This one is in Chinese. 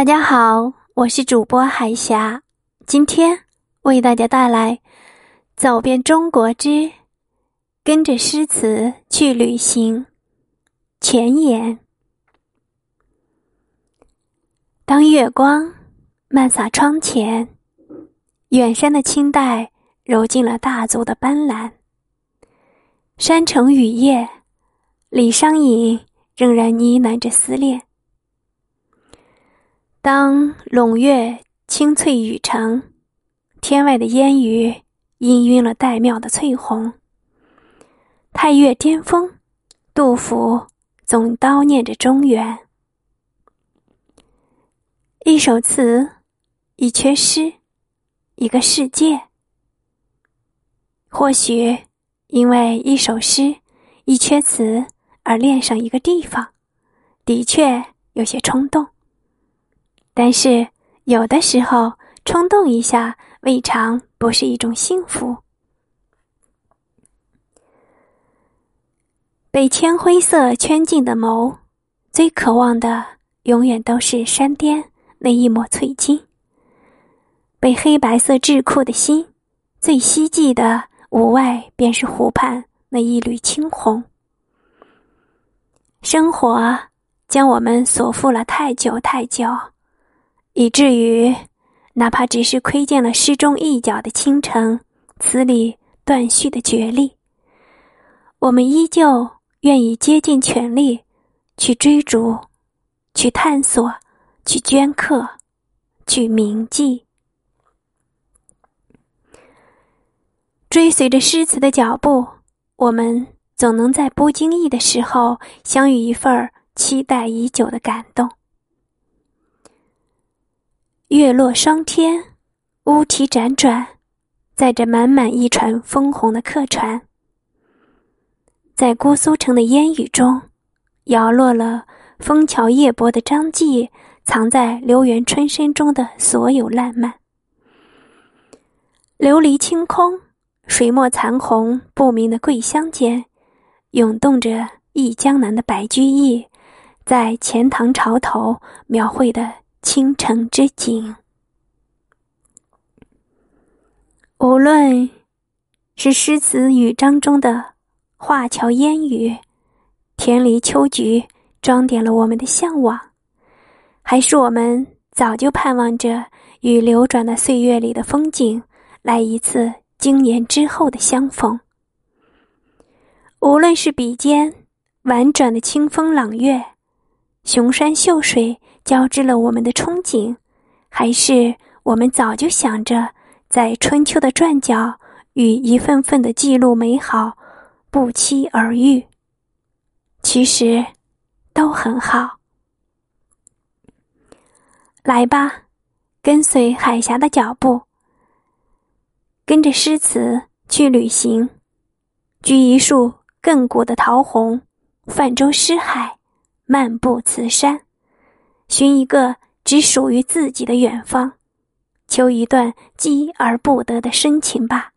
大家好，我是主播海霞，今天为大家带来《走遍中国之跟着诗词去旅行》前言。当月光漫洒窗前，远山的青黛揉进了大足的斑斓。山城雨夜，李商隐仍然呢喃着思念。当陇月青翠雨成，天外的烟雨氤氲了岱庙的翠红。太岳巅峰，杜甫总叨念着中原。一首词，一阙诗，一个世界。或许因为一首诗、一阙词而恋上一个地方，的确有些冲动。但是，有的时候冲动一下，未尝不是一种幸福。被铅灰色圈禁的眸，最渴望的永远都是山巅那一抹翠金；被黑白色桎梏的心，最希冀的无外便是湖畔那一缕青红。生活将我们锁缚了太久太久。以至于，哪怕只是窥见了诗中一角的倾城，词里断续的绝丽，我们依旧愿意竭尽全力去追逐、去探索、去镌刻、去铭记，追随着诗词的脚步，我们总能在不经意的时候相遇一份期待已久的感动。月落霜天，乌啼辗转，载着满满一船枫红的客船，在姑苏城的烟雨中，摇落了枫桥夜泊的张继藏在流园春深中的所有烂漫。琉璃清空，水墨残红不明的桂香间，涌动着忆江南的白居易在钱塘潮头描绘的。倾城之景，无论是诗词语章中的画桥烟雨、田篱秋菊，装点了我们的向往；还是我们早就盼望着与流转的岁月里的风景来一次经年之后的相逢。无论是笔尖婉转的清风朗月，雄山秀水。交织了我们的憧憬，还是我们早就想着在春秋的转角与一份份的记录美好不期而遇？其实都很好。来吧，跟随海峡的脚步，跟着诗词去旅行，掬一束亘古的桃红，泛舟诗海，漫步此山。寻一个只属于自己的远方，求一段积而不得的深情吧。